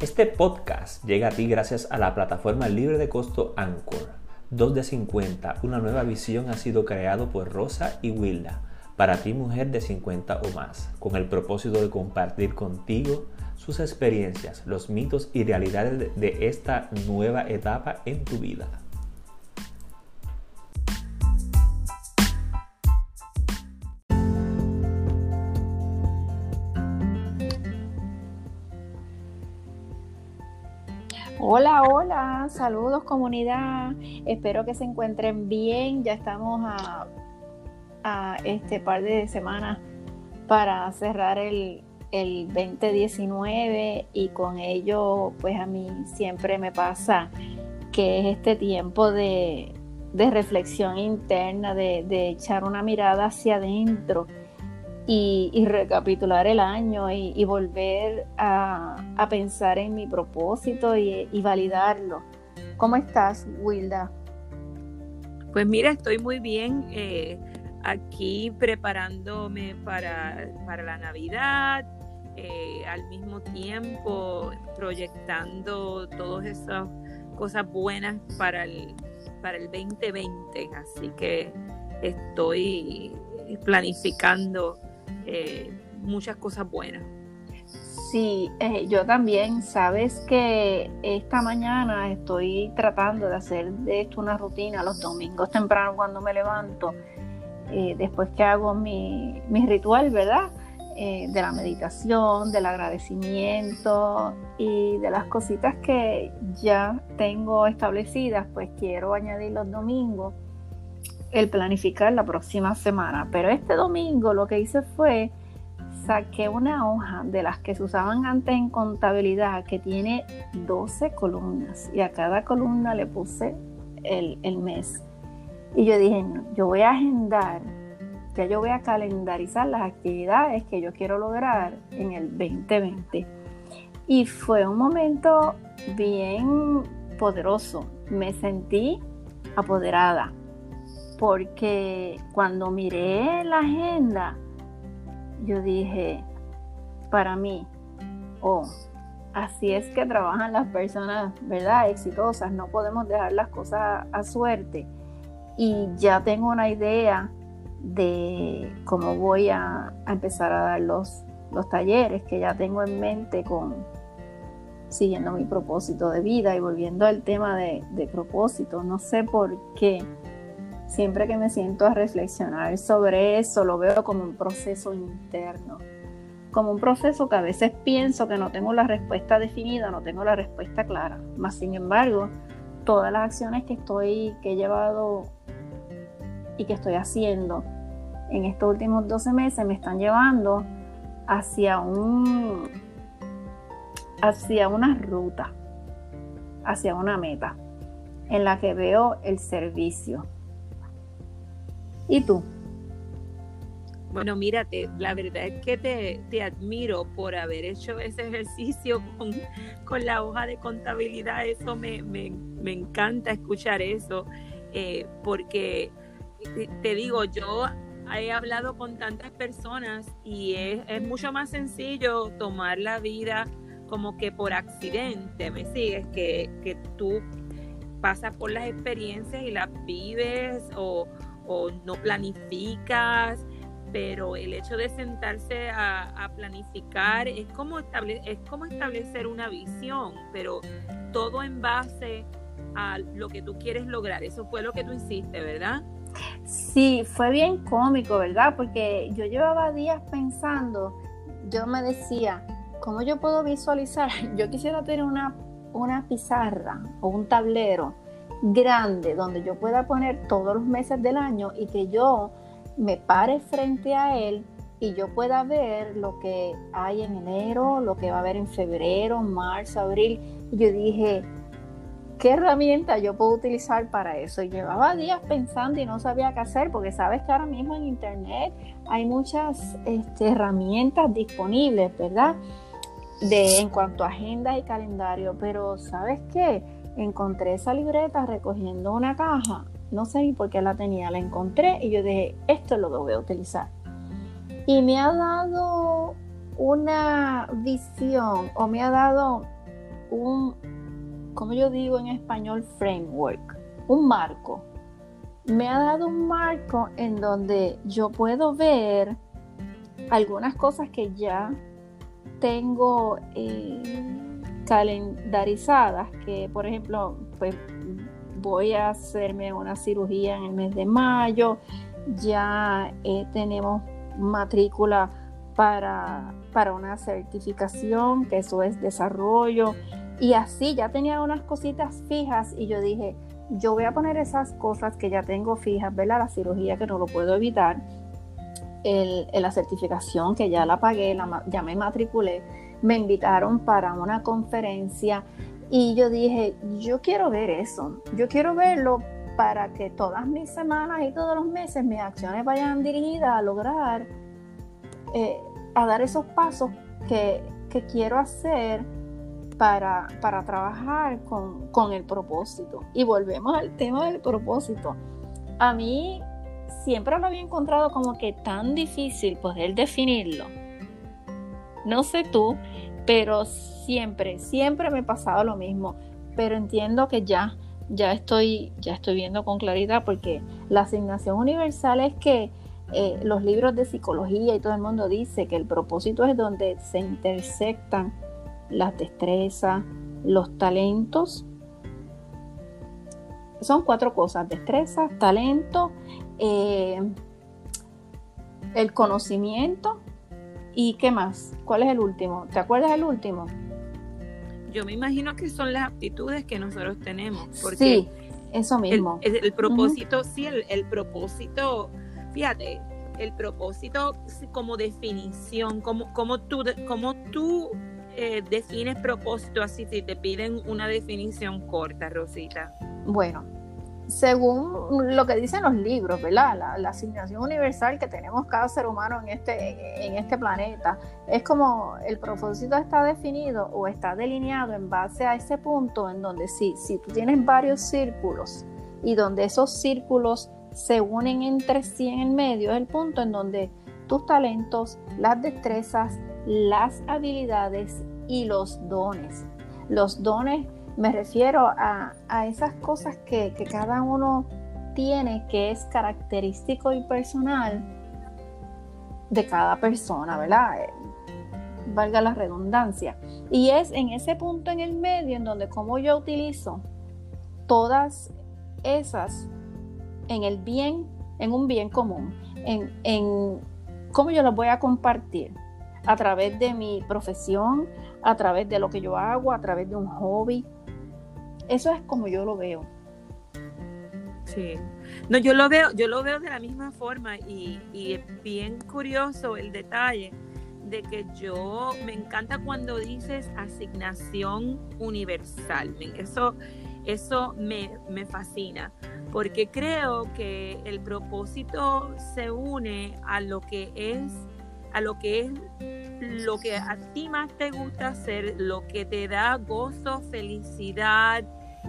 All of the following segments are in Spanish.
Este podcast llega a ti gracias a la plataforma libre de costo Anchor. 2 de 50, una nueva visión ha sido creado por Rosa y Wilda para ti mujer de 50 o más, con el propósito de compartir contigo sus experiencias, los mitos y realidades de esta nueva etapa en tu vida. Hola, hola, saludos comunidad. Espero que se encuentren bien. Ya estamos a, este par de semanas para cerrar el, el 2019 y con ello pues a mí siempre me pasa que es este tiempo de, reflexión interna, de, de echar una mirada hacia adentro y, recapitular el año y, volver a, pensar en mi propósito y, validarlo. ¿Cómo estás, Wilda? Pues mira, estoy muy bien eh, aquí preparándome para, la Navidad, eh, al mismo tiempo proyectando todas esas cosas buenas para el, para el 2020. Así que estoy planificando eh, muchas cosas buenas. Sí, eh, yo también, sabes que esta mañana estoy tratando de hacer de esto una rutina los domingos temprano cuando me levanto, eh, después que hago mi, ritual, ¿verdad? de la meditación, del agradecimiento y de las cositas que ya tengo establecidas, pues quiero añadir los domingos el planificar la próxima semana. Pero este domingo lo que hice fue saqué una hoja de las que se usaban antes en contabilidad que tiene 12 columnas y a cada columna le puse el, el mes. Y yo dije, yo voy a agendar, ya yo voy a calendarizar las actividades que yo quiero lograr en el 2020. Y fue un momento bien poderoso. Me sentí apoderada porque cuando miré la agenda, yo dije, para mí, oh, así es que trabajan las personas, ¿verdad? Exitosas, no podemos dejar las cosas a suerte. Y ya tengo una idea de cómo voy a, empezar a dar los, los talleres que ya tengo en mente con siguiendo mi propósito de vida y volviendo al tema de, de propósito. No sé por qué Siempre que me siento a reflexionar sobre eso, lo veo como un proceso interno, como un proceso que a veces pienso que no tengo la respuesta definida, no tengo la respuesta clara. Más sin embargo, todas las acciones que estoy, que he llevado y que estoy haciendo en estos últimos 12 meses me están llevando hacia un hacia una ruta, hacia una meta en la que veo el servicio, ¿Y tú? Bueno, mírate, la verdad es que te, admiro por haber hecho ese ejercicio con, la hoja de contabilidad. Eso me, encanta escuchar eso, eh, porque te digo, yo he hablado con tantas personas y es, mucho más sencillo tomar la vida como que por accidente, ¿me sigues? Que, que tú pasas por las experiencias y las vives o o no planificas, pero el hecho de sentarse a, planificar es como, es como establecer una visión, pero todo en base a lo que tú quieres lograr. Eso fue lo que tú hiciste, ¿verdad? Sí, fue bien cómico, ¿verdad? Porque yo llevaba días pensando, yo me decía, ¿cómo yo puedo visualizar? Yo quisiera tener una, una pizarra o un tablero grande donde yo pueda poner todos los meses del año y que yo me pare frente a él y yo pueda ver lo que hay en enero, lo que va a haber en febrero, marzo, abril. Yo dije, ¿qué herramienta yo puedo utilizar para eso? Y llevaba días pensando y no sabía qué hacer, porque sabes que ahora mismo en Internet hay muchas este, herramientas disponibles, ¿verdad? De, en cuanto a agendas y calendario, pero ¿sabes qué? Encontré esa libreta recogiendo una caja, no sé ni por qué la tenía, la encontré y yo dije, esto es lo que voy a utilizar. Y me ha dado una visión o me ha dado un, como yo digo en español, framework, un marco. Me ha dado un marco en donde yo puedo ver algunas cosas que ya tengo eh, calendarizadas, que por ejemplo, pues voy a hacerme una cirugía en el mes de mayo, ya eh, tenemos matrícula para, para una certificación, que eso es desarrollo, y así ya tenía unas cositas fijas y yo dije, yo voy a poner esas cosas que ya tengo fijas, ¿verdad? La cirugía que no lo puedo evitar, el, la certificación que ya la pagué, la, ya me matriculé, me invitaron para una conferencia y yo dije, yo quiero ver eso, yo quiero verlo para que todas mis semanas y todos los meses mis acciones vayan dirigidas a lograr, eh, a dar esos pasos que, quiero hacer para, para trabajar con, con, el propósito. Y volvemos al tema del propósito. A mí siempre lo había encontrado como que tan difícil poder definirlo. No sé tú, pero siempre, siempre me pasaba lo mismo. Pero entiendo que ya, ya estoy, ya estoy viendo con claridad porque la asignación universal es que eh, los libros de psicología y todo el mundo dice que el propósito es donde se intersectan las destrezas, los talentos. Son cuatro cosas, destrezas, talento eh, el conocimiento y qué más. ¿Cuál es el último? ¿Te acuerdas el último? Yo me imagino que son las aptitudes que nosotros tenemos. Porque sí, eso mismo. El, propósito, sí, el, propósito, fíjate, el propósito como definición, como, como tú, como tú eh, defines propósito así si te piden una definición corta, Rosita. Bueno, según lo que dicen los libros, ¿verdad? La, asignación universal que tenemos cada ser humano en este, en este planeta, es como el propósito está definido o está delineado en base a ese punto en donde sí, si tú tienes varios círculos y donde esos círculos se unen entre sí en el medio, es el punto en donde tus talentos, las destrezas, las habilidades y los dones. Los dones me refiero a, esas cosas que, cada uno tiene que es característico y personal de cada persona, ¿verdad? Eh, valga la redundancia. Y es en ese punto en el medio en donde como yo utilizo todas esas en el bien, en un bien común, en, en cómo yo las voy a compartir a través de mi profesión, a través de lo que yo hago, a través de un hobby, eso es como yo lo veo. Sí. No, yo lo veo, yo lo veo de la misma forma y, es bien curioso el detalle de que yo me encanta cuando dices asignación universal. Eso, eso me, me, fascina, porque creo que el propósito se une a lo que es, a lo que es lo que a ti más te gusta hacer, lo que te da gozo, felicidad,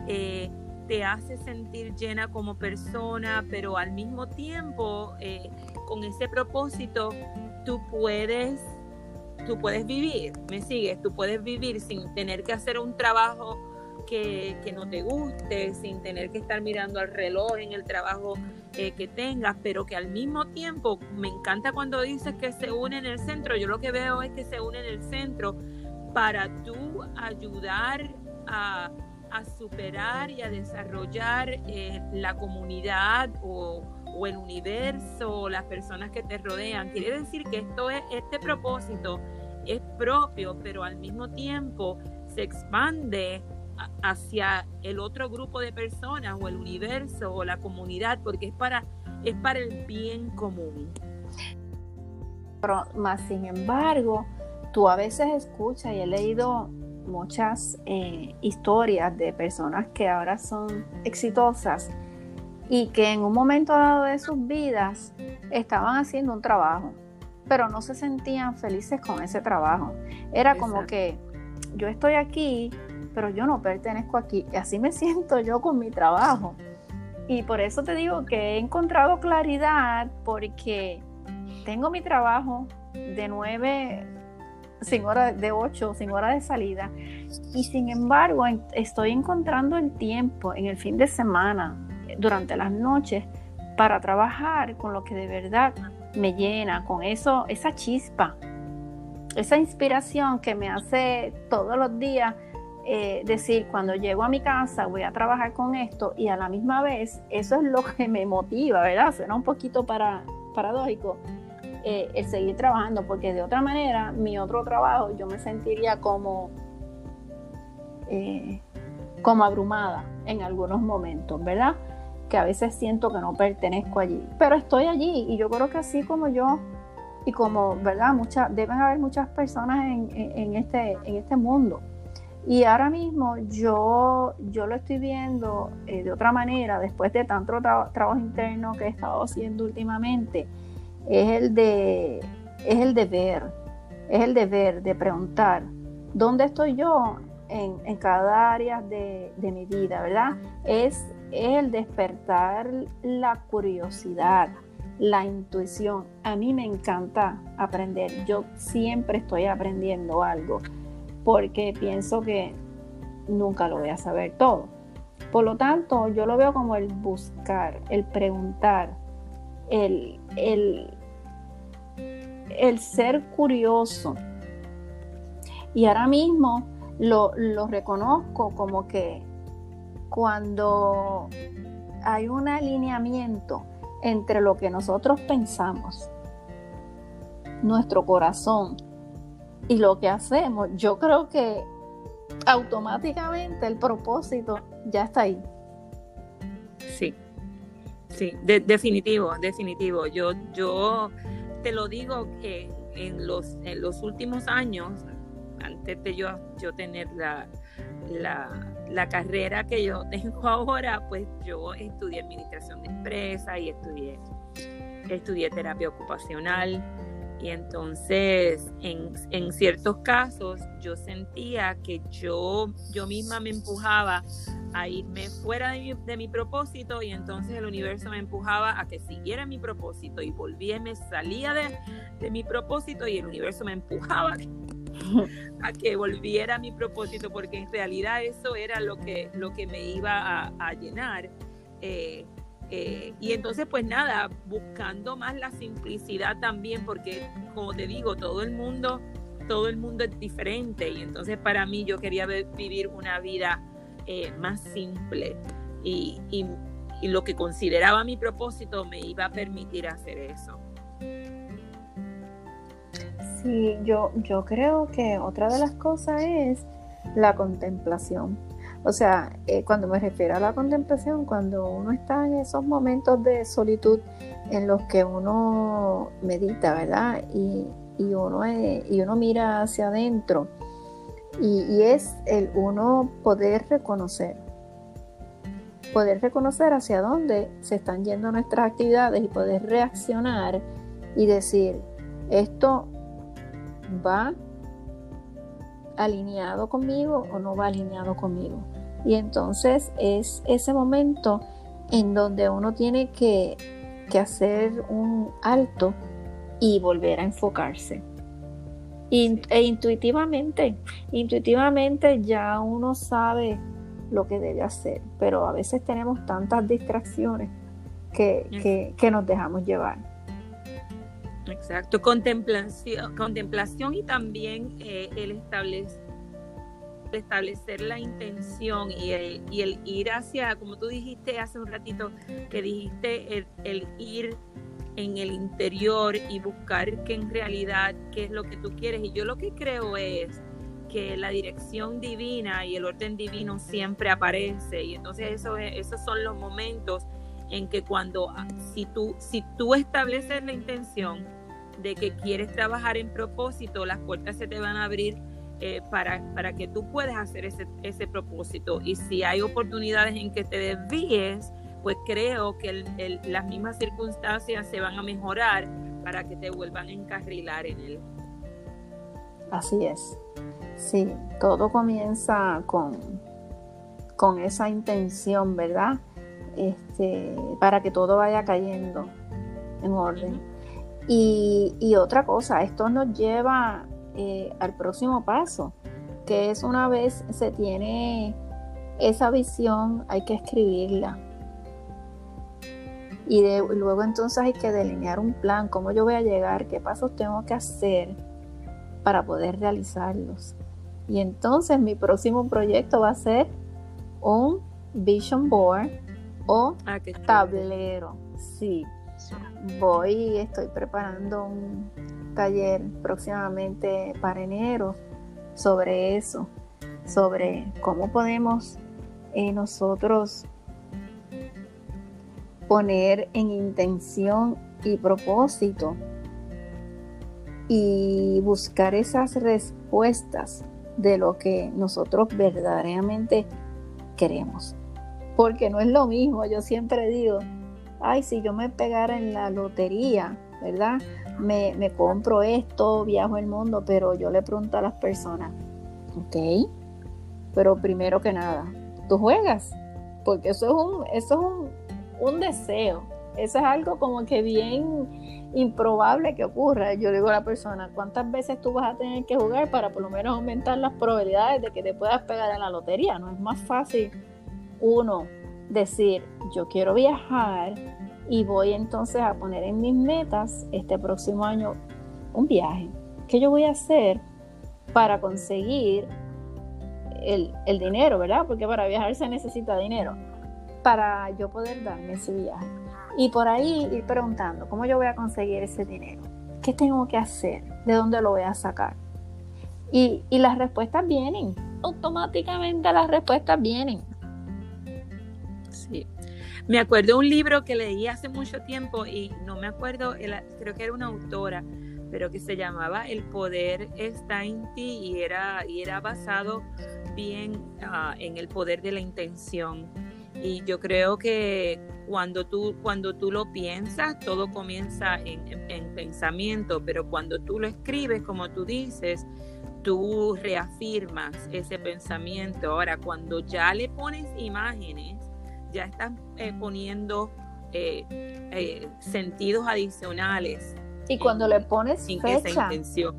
eh, te hace sentir llena como persona, pero al mismo tiempo, eh, con ese propósito, tú puedes, tú puedes vivir, ¿me sigues? Tú puedes vivir sin tener que hacer un trabajo que, no te guste, sin tener que estar mirando al reloj en el trabajo eh, que tengas, pero que al mismo tiempo me encanta cuando dices que se une en el centro. Yo lo que veo es que se une en el centro para tú ayudar a, a superar y a desarrollar eh, la comunidad o, el universo o las personas que te rodean. Quiere decir que esto es, este propósito es propio, pero al mismo tiempo se expande hacia el otro grupo de personas o el universo o la comunidad, porque es para, es para el bien común. Pero, más sin embargo, tú a veces escuchas y he leído muchas eh, historias de personas que ahora son exitosas y que en un momento dado de sus vidas estaban haciendo un trabajo, pero no se sentían felices con ese trabajo. Era como que yo estoy aquí, pero yo no pertenezco aquí. Y así me siento yo con mi trabajo. Y por eso te digo que he encontrado claridad porque tengo mi trabajo de 9 sin hora de 8, sin hora de salida. Y sin embargo, estoy encontrando el tiempo en el fin de semana, durante las noches, para trabajar con lo que de verdad me llena, con eso, esa chispa, esa inspiración que me hace todos los días eh, decir, cuando llego a mi casa voy a trabajar con esto y a la misma vez eso es lo que me motiva, ¿verdad? Suena un poquito para, paradójico eh, el seguir trabajando, porque de otra manera mi otro trabajo yo me sentiría como, eh, como abrumada en algunos momentos, ¿verdad? Que a veces siento que no pertenezco allí, pero estoy allí y yo creo que así como yo y como, ¿verdad? Muchas, deben haber muchas personas en, este, en este mundo. Y ahora mismo yo, yo lo estoy viendo eh, de otra manera, después de tanto trabajo interno que he estado haciendo últimamente, es el de, es el de ver, es el deber de preguntar, ¿dónde estoy yo en, cada área de, de, mi vida, verdad? Es el despertar la curiosidad, la intuición. A mí me encanta aprender, yo siempre estoy aprendiendo algo porque pienso que nunca lo voy a saber todo. Por lo tanto, yo lo veo como el buscar, el preguntar, el, el, ser curioso. Y ahora mismo lo, lo reconozco como que cuando hay un alineamiento entre lo que nosotros pensamos, nuestro corazón y lo que hacemos, yo creo que automáticamente el propósito ya está ahí. Sí, sí, definitivo, definitivo. Yo, yo te lo digo que en los, en los últimos años, antes de yo, yo tener la, la, carrera que yo tengo ahora, pues yo estudié administración de empresas y estudié, estudié terapia ocupacional y entonces, en, ciertos casos, yo sentía que yo, yo misma me empujaba a irme fuera de mi, de mi, propósito y entonces el universo me empujaba a que siguiera mi propósito y volvía, me salía de, de mi propósito y el universo me empujaba a que volviera a mi propósito porque en realidad eso era lo que, lo que me iba a, llenar. Eh, eh, y entonces, pues nada, buscando más la simplicidad también, porque como te digo, todo el mundo, todo el mundo es diferente. Y entonces para mí yo quería vivir una vida eh, más simple. Y, y, lo que consideraba mi propósito me iba a permitir hacer eso. Sí, yo, yo creo que otra de las cosas es la contemplación o sea, eh, cuando me refiero a la contemplación, cuando uno está en esos momentos de solitud en los que uno medita, ¿verdad? Y, uno, y uno mira hacia adentro. Y, es el uno poder reconocer, poder reconocer hacia dónde se están yendo nuestras actividades y poder reaccionar y decir, esto va alineado conmigo o no va alineado conmigo. Y entonces es ese momento en donde uno tiene que, hacer un alto y volver a enfocarse. e intuitivamente, intuitivamente ya uno sabe lo que debe hacer, pero a veces tenemos tantas distracciones que, que nos dejamos llevar. Exacto, contemplación, contemplación y también eh, el establecer, establecer la intención y el, y el ir hacia, como tú dijiste hace un ratito, que dijiste el, ir en el interior y buscar que en realidad qué es lo que tú quieres. Y yo lo que creo es que la dirección divina y el orden divino siempre aparece y entonces eso esos son los momentos en que cuando ah, si tú si tú estableces la intención de que quieres trabajar en propósito, las puertas se te van a abrir eh, para, para que tú puedas hacer ese, ese propósito. Y si hay oportunidades en que te desvíes, pues creo que las mismas circunstancias se van a mejorar para que te vuelvan a encarrilar en él. Así es. Sí, todo comienza con, con esa intención, ¿verdad? Este, para que todo vaya cayendo en orden. Y, otra cosa, esto nos lleva eh, al próximo paso, que es una vez se tiene esa visión, hay que escribirla. Y luego entonces hay que delinear un plan, cómo yo voy a llegar, qué pasos tengo que hacer para poder realizarlos. Y entonces mi próximo proyecto va a ser un vision board o ah, tablero. Sí, voy, estoy preparando un taller próximamente para enero sobre eso, sobre cómo podemos eh, nosotros poner en intención y propósito y buscar esas respuestas de lo que nosotros verdaderamente queremos. Porque no es lo mismo, yo siempre digo, ay, si yo me pegara en la lotería, ¿verdad? Me, me compro esto, viajo el mundo, pero yo le pregunto a las personas, ok, pero primero que nada, tú juegas, porque eso es un, eso es un, un deseo, eso es algo como que bien improbable que ocurra. Yo digo a la persona, ¿cuántas veces tú vas a tener que jugar para por lo menos aumentar las probabilidades de que te puedas pegar en la lotería? No es más fácil uno decir, yo quiero viajar y voy entonces a poner en mis metas este próximo año un viaje. ¿Qué yo voy a hacer para conseguir el, el dinero, verdad? Porque para viajar se necesita dinero. Para yo poder darme ese viaje. Y por ahí ir preguntando, ¿cómo yo voy a conseguir ese dinero? ¿Qué tengo que hacer? ¿De dónde lo voy a sacar? Y, y las respuestas vienen, automáticamente las respuestas vienen. Me acuerdo un libro que leí hace mucho tiempo y no me acuerdo, creo que era una autora, pero que se llamaba El poder está en ti y era, y era basado bien ah, en el poder de la intención. Y yo creo que cuando tú, cuando tú lo piensas, todo comienza en, pensamiento, pero cuando tú lo escribes, como tú dices, tú reafirmas ese pensamiento. Ahora, cuando ya le pones imágenes, ya estás eh, poniendo eh, eh, sentidos adicionales. Y cuando le pones fecha,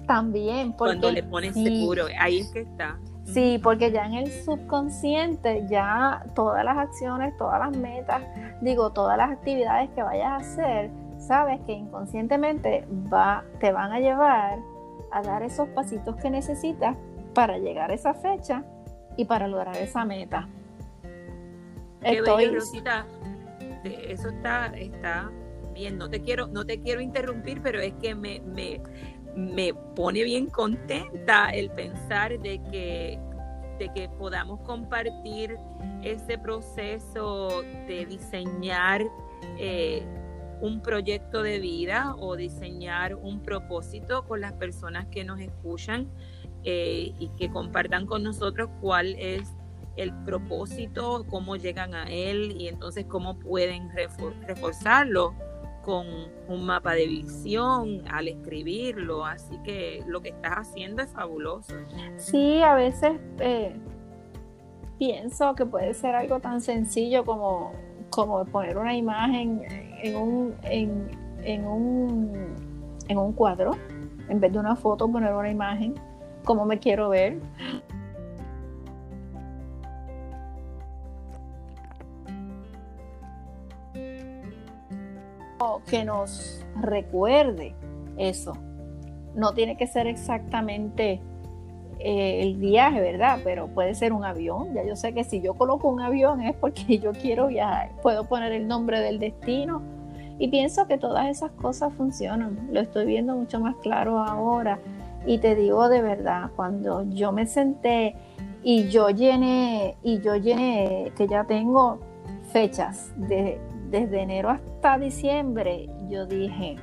también. cuando le pones seguro, ahí es que está. Sí, porque ya en el subconsciente, ya todas las acciones, todas las metas, digo, todas las actividades que vayas a hacer, sabes que inconscientemente va, te van a llevar a dar esos pasitos que necesitas para llegar a esa fecha y para lograr esa meta. Estoy... Rosita. Eso está, está bien. No te quiero, no te quiero interrumpir, pero es que me, me, me pone bien contenta el pensar de que, de que podamos compartir ese proceso de diseñar eh, un proyecto de vida o diseñar un propósito con las personas que nos escuchan eh, y que compartan con nosotros cuál es el propósito, cómo llegan a él y entonces cómo pueden reforzarlo con un mapa de visión al escribirlo, así que lo que estás haciendo es fabuloso. Sí, a veces eh, pienso que puede ser algo tan sencillo como, como poner una imagen en un, en, un, en un cuadro, en vez de una foto poner una imagen, como me quiero ver. Que nos recuerde eso. No tiene que ser exactamente eh, el viaje, ¿verdad? Pero puede ser un avión. Ya yo sé que si yo coloco un avión es porque yo quiero viajar. Puedo poner el nombre del destino. Y pienso que todas esas cosas funcionan. Lo estoy viendo mucho más claro ahora. Y te digo de verdad, cuando yo me senté y yo llené, y yo llené, que ya tengo fechas de desde enero hasta diciembre, yo dije,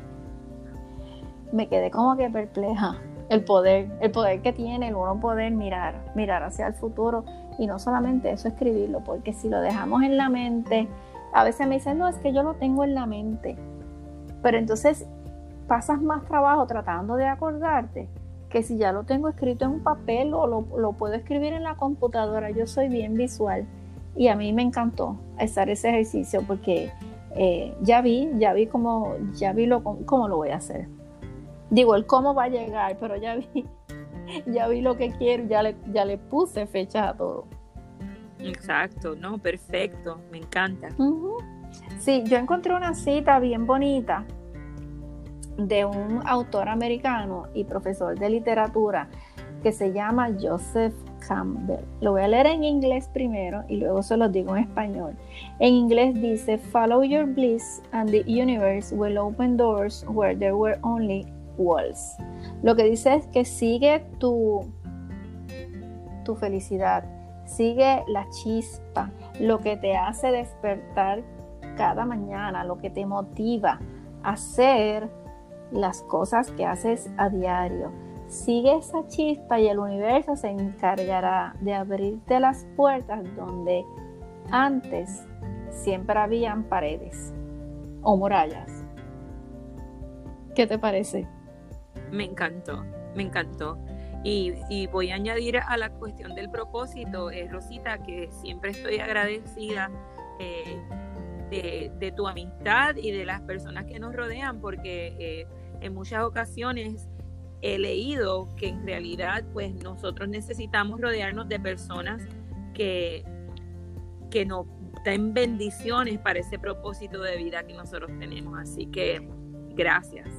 me quedé como que perpleja. El poder, el poder que tiene el uno poder mirar, mirar hacia el futuro. Y no solamente eso, escribirlo, porque si lo dejamos en la mente, a veces me dicen, no, es que yo lo tengo en la mente, pero entonces pasas más trabajo tratando de acordarte que si ya lo tengo escrito en un papel o lo, lo puedo escribir en la computadora, yo soy bien visual y a mí me encantó hacer ese ejercicio porque eh, ya vi, ya vi cómo, ya vi lo, cómo lo voy a hacer. Digo, el cómo va a llegar, pero ya vi ya vi lo que quiero, ya le, ya le puse fecha a todo. Exacto, no, perfecto, me encanta. Sí, yo encontré una cita bien bonita de un autor americano y profesor de literatura que se llama Joseph Campbell. Lo voy a leer en inglés primero y luego se lo digo en español. En inglés dice, Follow your bliss and the universe will open doors where there were only walls. Lo que dice es que sigue tu, tu felicidad, sigue la chispa, lo que te hace despertar cada mañana, lo que te motiva a hacer las cosas que haces a diario. Sigue esa chispa y el universo se encargará de abrirte las puertas donde antes siempre habían paredes o murallas. ¿Qué te parece? Me encantó, me encantó. Y, voy a añadir a la cuestión del propósito, eh, Rosita, que siempre estoy agradecida eh, de, tu amistad y de las personas que nos rodean, porque eh, en muchas ocasiones he leído que en realidad pues nosotros necesitamos rodearnos de personas que, que nos den bendiciones para ese propósito de vida que nosotros tenemos. Así que gracias.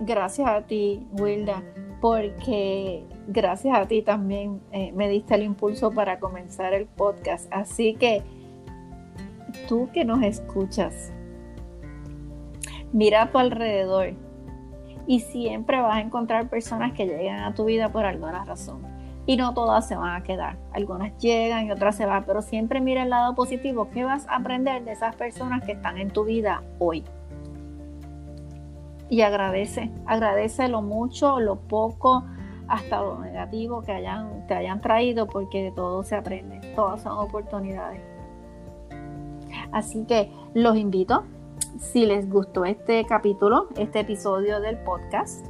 Gracias a ti, Wilda, porque gracias a ti también eh, me diste el impulso para comenzar el podcast. Así que tú que nos escuchas, mira a tu alrededor y siempre vas a encontrar personas que llegan a tu vida por alguna razón. Y no todas se van a quedar. Algunas llegan y otras se van, pero siempre mira el lado positivo. ¿Qué vas a aprender de esas personas que están en tu vida hoy? Y agradece, agradece lo mucho, lo poco, hasta lo negativo que hayan, te hayan traído, porque de todo se aprende. Todas son oportunidades. Así que los invito si les gustó este capítulo, este episodio del podcast,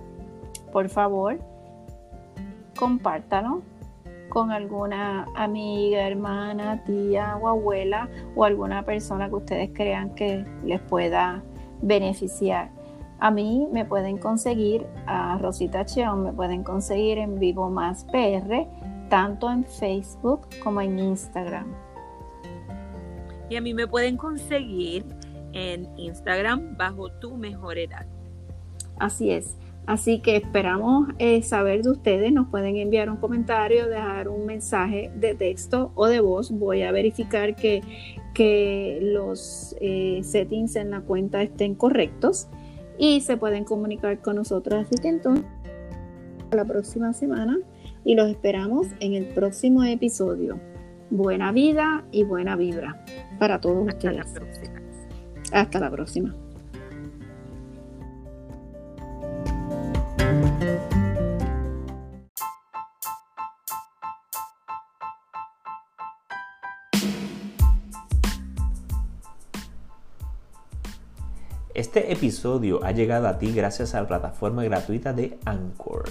por favor, compártalo con alguna amiga, hermana, tía o abuela o alguna persona que ustedes crean que les pueda beneficiar. A mí me pueden conseguir, a Rosita Cheón me pueden conseguir en Vivo Más PR, tanto en Facebook como en Instagram. Y a mí me pueden conseguir en Instagram bajo tu mejor edad. Así es. Así que esperamos eh, saber de ustedes. Nos pueden enviar un comentario, dejar un mensaje de texto o de voz. Voy a verificar que, que los eh, settings en la cuenta estén correctos y se pueden comunicar con nosotros. Así que entonces, la próxima semana y los esperamos en el próximo episodio. Buena vida y buena vibra para todos ustedes. Hasta la próxima. Este episodio ha llegado a ti gracias a la plataforma gratuita de Anchor.